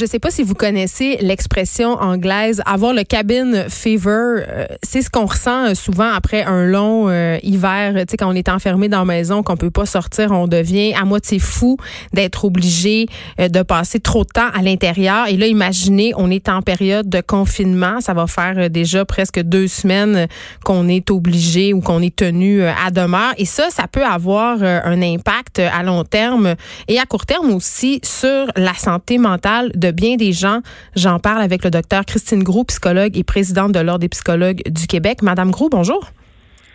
Je sais pas si vous connaissez l'expression anglaise avoir le cabin fever. Euh, c'est ce qu'on ressent euh, souvent après un long euh, hiver. Tu sais, quand on est enfermé dans la maison, qu'on peut pas sortir, on devient à moitié fou d'être obligé de passer trop de temps à l'intérieur. Et là, imaginez, on est en période de confinement. Ça va faire déjà presque deux semaines qu'on est obligé ou qu'on est tenu à demeure. Et ça, ça peut avoir un impact à long terme et à court terme aussi sur la santé mentale de bien des gens. J'en parle avec le docteur Christine Groux, psychologue et présidente de l'Ordre des psychologues du Québec. Madame Groux, bonjour.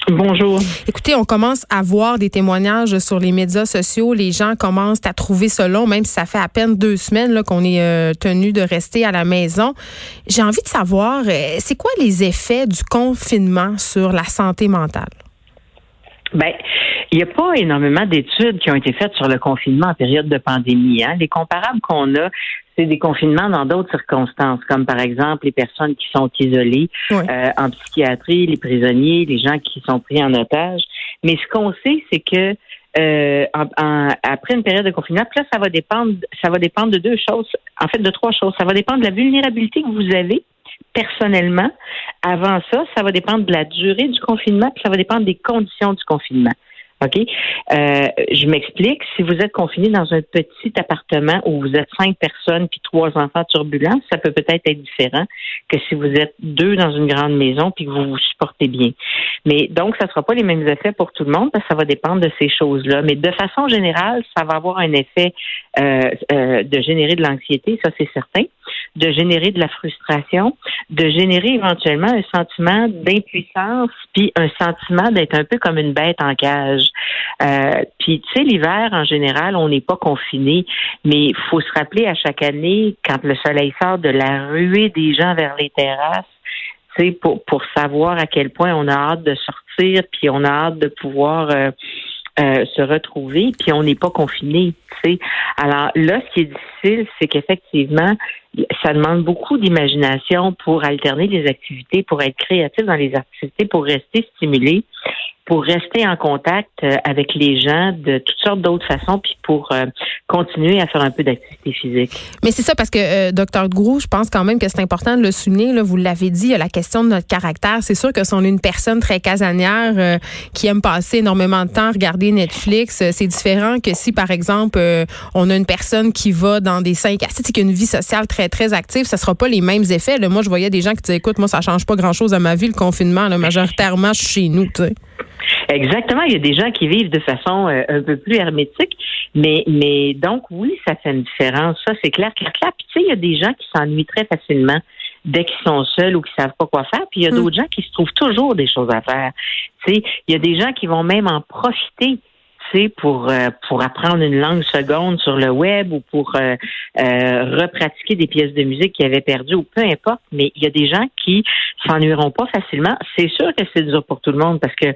Bonjour. Écoutez, on commence à voir des témoignages sur les médias sociaux. Les gens commencent à trouver ça long, même si ça fait à peine deux semaines qu'on est euh, tenu de rester à la maison. J'ai envie de savoir, euh, c'est quoi les effets du confinement sur la santé mentale? Ben, il n'y a pas énormément d'études qui ont été faites sur le confinement en période de pandémie. Hein. Les comparables qu'on a, c'est des confinements dans d'autres circonstances, comme par exemple les personnes qui sont isolées euh, en psychiatrie, les prisonniers, les gens qui sont pris en otage. Mais ce qu'on sait, c'est que euh, après une période de confinement, là, ça va dépendre, ça va dépendre de deux choses, en fait de trois choses. Ça va dépendre de la vulnérabilité que vous avez personnellement. Avant ça, ça va dépendre de la durée du confinement, puis ça va dépendre des conditions du confinement. OK? Euh, je m'explique. Si vous êtes confiné dans un petit appartement où vous êtes cinq personnes puis trois enfants turbulents, ça peut peut-être être différent que si vous êtes deux dans une grande maison puis que vous vous supportez bien. Mais donc, ça ne sera pas les mêmes effets pour tout le monde parce que ça va dépendre de ces choses-là. Mais de façon générale, ça va avoir un effet euh, euh, de générer de l'anxiété, ça c'est certain de générer de la frustration, de générer éventuellement un sentiment d'impuissance, puis un sentiment d'être un peu comme une bête en cage. Euh, puis tu sais, l'hiver en général, on n'est pas confiné, mais il faut se rappeler à chaque année, quand le soleil sort de la ruée des gens vers les terrasses, pour, pour savoir à quel point on a hâte de sortir, puis on a hâte de pouvoir euh, euh, se retrouver, puis on n'est pas confiné. sais. Alors là, ce qui est difficile, c'est qu'effectivement, ça demande beaucoup d'imagination pour alterner les activités, pour être créatif dans les activités, pour rester stimulé pour rester en contact euh, avec les gens de toutes sortes d'autres façons, puis pour euh, continuer à faire un peu d'activité physique. Mais c'est ça parce que, euh, docteur Grou, je pense quand même que c'est important de le souligner. Vous l'avez dit, il y a la question de notre caractère. C'est sûr que si on est une personne très casanière qui aime passer énormément de temps à regarder Netflix, c'est différent que si, par exemple, on a une personne qui va dans des cinq à qui a une vie sociale très, très active, ça sera pas les mêmes effets. Là, moi, je voyais des gens qui disaient, écoute, moi, ça change pas grand-chose à ma vie, le confinement. Là, majoritairement, je suis chez nous. Exactement. Il y a des gens qui vivent de façon euh, un peu plus hermétique, mais mais donc oui, ça fait une différence. Ça, c'est clair, clair, clair. Puis tu sais, il y a des gens qui s'ennuient très facilement dès qu'ils sont seuls ou qui savent pas quoi faire. Puis il y a mm. d'autres gens qui se trouvent toujours des choses à faire. Tu sais, il y a des gens qui vont même en profiter pour euh, pour apprendre une langue seconde sur le web ou pour euh, euh, repratiquer des pièces de musique qu'ils avaient perdues ou peu importe. Mais il y a des gens qui s'ennuieront pas facilement. C'est sûr que c'est dur pour tout le monde parce que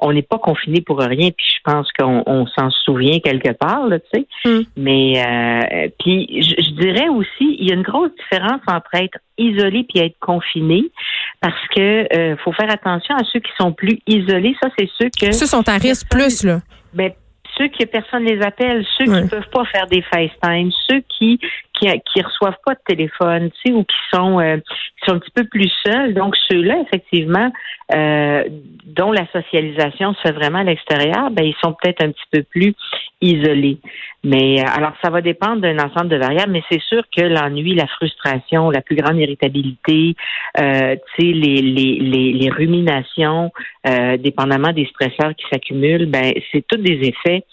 on n'est pas confiné pour rien. Puis je pense qu'on s'en souvient quelque part, là, tu sais. Mm. Mais puis je, dirais aussi, il y a une grosse différence entre être isolé puis être confiné parce que faut faire attention à ceux qui sont plus isolés. Ça, c'est ceux que ceux sont à risque plus là. Ben, ceux qui personne les appelle, ceux qui ne peuvent pas faire des FaceTime, ceux qui qui, qui reçoivent pas de téléphone, tu sais, ou qui sont euh, qui sont un petit peu plus seuls. Donc ceux-là, effectivement, euh, dont la socialisation se fait vraiment à l'extérieur, ben ils sont peut-être un petit peu plus isolés. Mais euh, alors ça va dépendre d'un ensemble de variables, mais c'est sûr que l'ennui, la frustration, la plus grande irritabilité, euh, les, les ruminations, euh, dépendamment des stresseurs qui s'accumulent, ben c'est tous des effets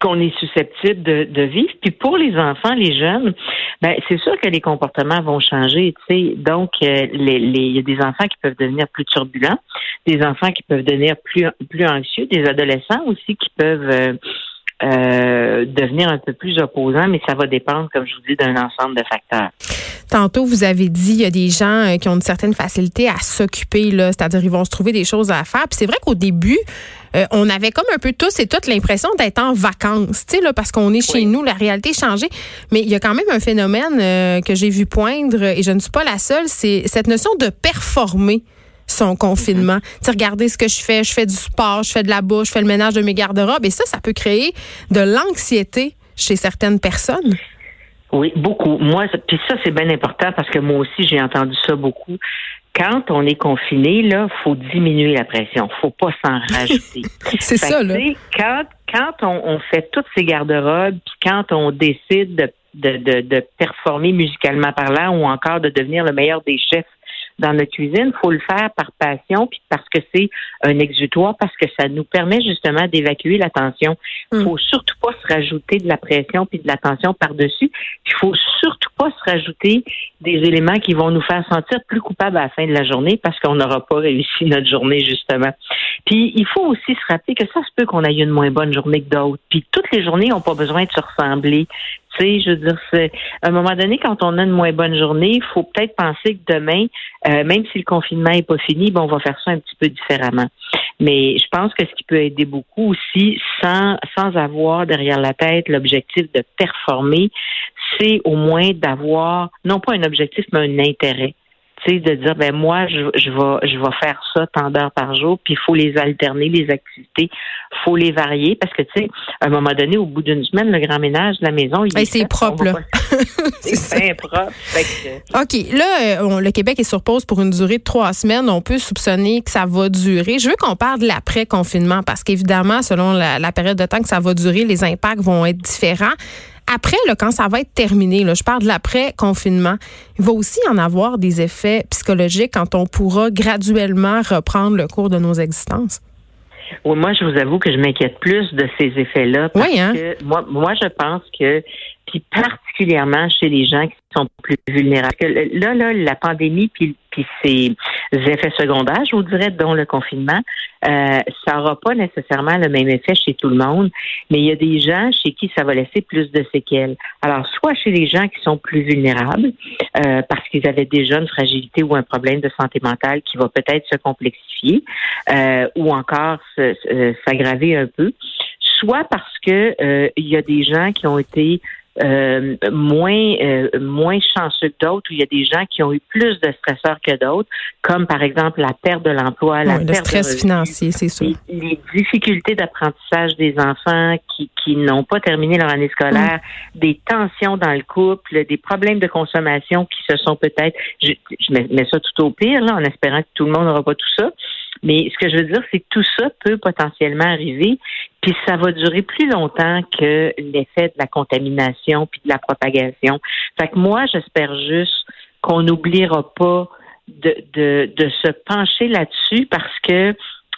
qu'on est susceptible de, de, vivre. Puis pour les enfants, les jeunes, ben c'est sûr que les comportements vont changer. Tu sais, donc euh, les, les, il y a des enfants qui peuvent devenir plus turbulents, des enfants qui peuvent devenir plus plus anxieux, des adolescents aussi qui peuvent euh, euh, devenir un peu plus opposant, mais ça va dépendre, comme je vous dis, d'un ensemble de facteurs. Tantôt, vous avez dit, il y a des gens euh, qui ont une certaine facilité à s'occuper, là, c'est-à-dire ils vont se trouver des choses à faire. Puis c'est vrai qu'au début, euh, on avait comme un peu tous et toutes l'impression d'être en vacances, tu sais, là, parce qu'on est chez nous, la réalité a changé. Mais il y a quand même un phénomène euh, que j'ai vu poindre, et je ne suis pas la seule, c'est cette notion de performer son confinement. Mm-hmm. Tu sais, regardez ce que je fais, je fais du sport, je fais de la bouche, je fais le ménage de mes garde-robes, et ça, ça peut créer de l'anxiété chez certaines personnes. Oui, beaucoup. Moi, puis ça, c'est bien important parce que moi aussi, j'ai entendu ça beaucoup. Quand on est confiné, là, faut diminuer la pression. Faut pas s'en rajouter. c'est ça, là. Quand, quand on, on fait toutes ces garde-robes, puis quand on décide de, de, de, de performer musicalement parlant ou encore de devenir le meilleur des chefs dans notre cuisine, faut le faire par passion, puis parce que c'est un exutoire, parce que ça nous permet justement d'évacuer la tension. Il mm. faut surtout pas se rajouter de la pression puis de la tension par-dessus. Il faut surtout pas se rajouter des éléments qui vont nous faire sentir plus coupables à la fin de la journée parce qu'on n'aura pas réussi notre journée, justement. Puis il faut aussi se rappeler que ça se peut qu'on ait une moins bonne journée que d'autres. Puis toutes les journées n'ont pas besoin de se ressembler. Tu sais, je veux dire, c'est à un moment donné, quand on a une moins bonne journée, il faut peut-être penser que demain, euh, même si le confinement n'est pas fini, bon, on va faire ça un petit peu différemment. Mais je pense que ce qui peut aider beaucoup aussi, sans, sans avoir derrière la tête l'objectif de performer, c'est au moins d'avoir, non pas un objectif, mais un intérêt tu sais, de dire ben moi je, je vais je vais faire ça tant d'heures par jour, puis il faut les alterner les activités, faut les varier parce que tu sais, à un moment donné, au bout d'une semaine, le grand ménage de la maison, il ben, c'est propre là. c'est propre. Ok, là, euh, le Québec est sur pause pour une durée de trois semaines. On peut soupçonner que ça va durer. Je veux qu'on parle de l'après confinement parce qu'évidemment, selon la, la période de temps que ça va durer, les impacts vont être différents après, là, quand ça va être terminé, là, je parle de l'après-confinement, il va aussi en avoir des effets psychologiques quand on pourra graduellement reprendre le cours de nos existences. Oui, moi, je vous avoue que je m'inquiète plus de ces effets-là. Parce oui, hein? que moi, moi, je pense que, puis particulièrement chez les gens qui sont plus vulnérables. Là, là, la pandémie puis, puis ses effets secondaires, je vous dirais, dont le confinement, euh, ça n'aura pas nécessairement le même effet chez tout le monde, mais il y a des gens chez qui ça va laisser plus de séquelles. Alors, soit chez les gens qui sont plus vulnérables, euh, parce qu'ils avaient déjà une fragilité ou un problème de santé mentale qui va peut-être se complexifier, euh, ou encore s'aggraver un peu, soit parce que il y a des gens qui ont été euh, moins euh, moins chanceux que d'autres, où il y a des gens qui ont eu plus de stresseurs que d'autres, comme par exemple la perte de l'emploi, la perte le stress financier, c'est sûr. Les, difficultés d'apprentissage des enfants qui, qui n'ont pas terminé leur année scolaire, mm. des tensions dans le couple, des problèmes de consommation qui se sont peut-être, je, je mets, mets, ça tout au pire, là, en espérant que tout le monde n'aura pas tout ça, mais ce que je veux dire, c'est que tout ça peut potentiellement arriver, puis ça va durer plus longtemps que l'effet de la contamination puis de la propagation. Fait que moi, j'espère juste qu'on n'oubliera pas de, de, de se pencher là-dessus parce que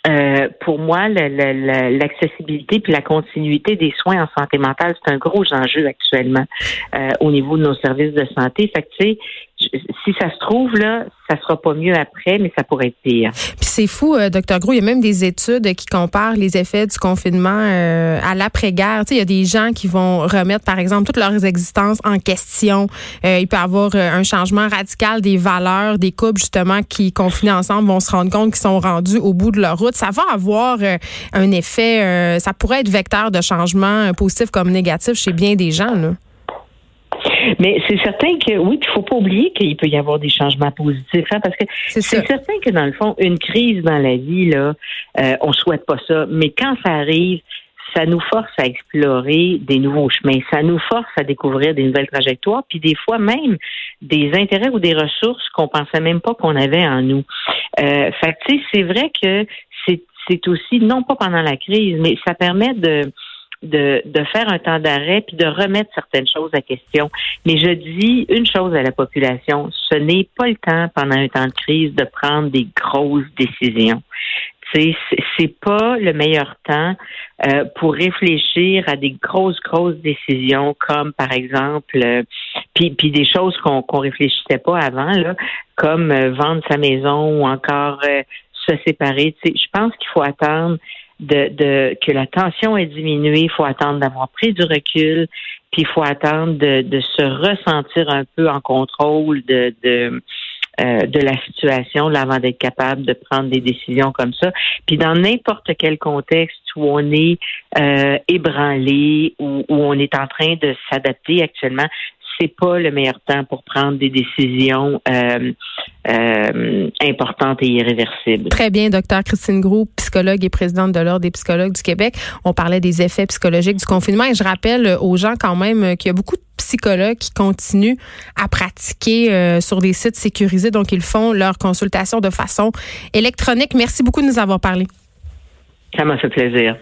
euh, pour moi, l'accessibilité puis la continuité des soins en santé mentale, c'est un gros enjeu actuellement euh, au niveau de nos services de santé. Fait que, tu sais, si ça se trouve, là, ça sera pas mieux après, mais ça pourrait être pire. Puis c'est fou, euh, docteur Gros, il y a même des études qui comparent les effets du confinement euh, à l'après-guerre. Il y a des gens qui vont remettre, par exemple, toutes leurs existences en question. Euh, il peut y avoir un changement radical des valeurs des couples, justement, qui, confinés ensemble, vont se rendre compte qu'ils sont rendus au bout de leur route. Ça va avoir un effet, ça pourrait être vecteur de changement positif comme négatif chez bien des gens. Là. Mais c'est certain que oui, il faut pas oublier qu'il peut y avoir des changements positifs, hein, parce que c'est certain que dans le fond, une crise dans la vie là, euh, on souhaite pas ça, mais quand ça arrive, ça nous force à explorer des nouveaux chemins, ça nous force à découvrir des nouvelles trajectoires, puis des fois même des intérêts ou des ressources qu'on pensait même pas qu'on avait en nous. Euh, fait c'est vrai que c'est aussi non pas pendant la crise, mais ça permet de de, faire un temps d'arrêt puis de remettre certaines choses à question. Mais je dis une chose à la population, ce n'est pas le temps pendant un temps de crise de prendre des grosses décisions. C'est pas le meilleur temps euh, pour réfléchir à des grosses, grosses décisions comme par exemple euh, puis, des choses qu'on qu'on réfléchissait pas avant, là, comme euh, vendre sa maison ou encore se séparer. Je pense qu'il faut attendre de, de que la tension est diminuée, il faut attendre d'avoir pris du recul, puis il faut attendre de, de se ressentir un peu en contrôle de, de euh, de la situation avant d'être capable de prendre des décisions comme ça. Puis dans n'importe quel contexte où on est euh, ébranlé, où, où on est en train de s'adapter actuellement, c'est pas le meilleur temps pour prendre des décisions euh, euh, importantes et irréversibles. Très bien, docteur Christine Groux, psychologue et présidente de l'Ordre des psychologues du Québec. On parlait des effets psychologiques du confinement et je rappelle aux gens quand même qu'il y a beaucoup de psychologues qui continuent à pratiquer euh, sur des sites sécurisés, donc ils font leur consultation de façon électronique. Merci beaucoup de nous avoir parlé. Ça m'a fait plaisir.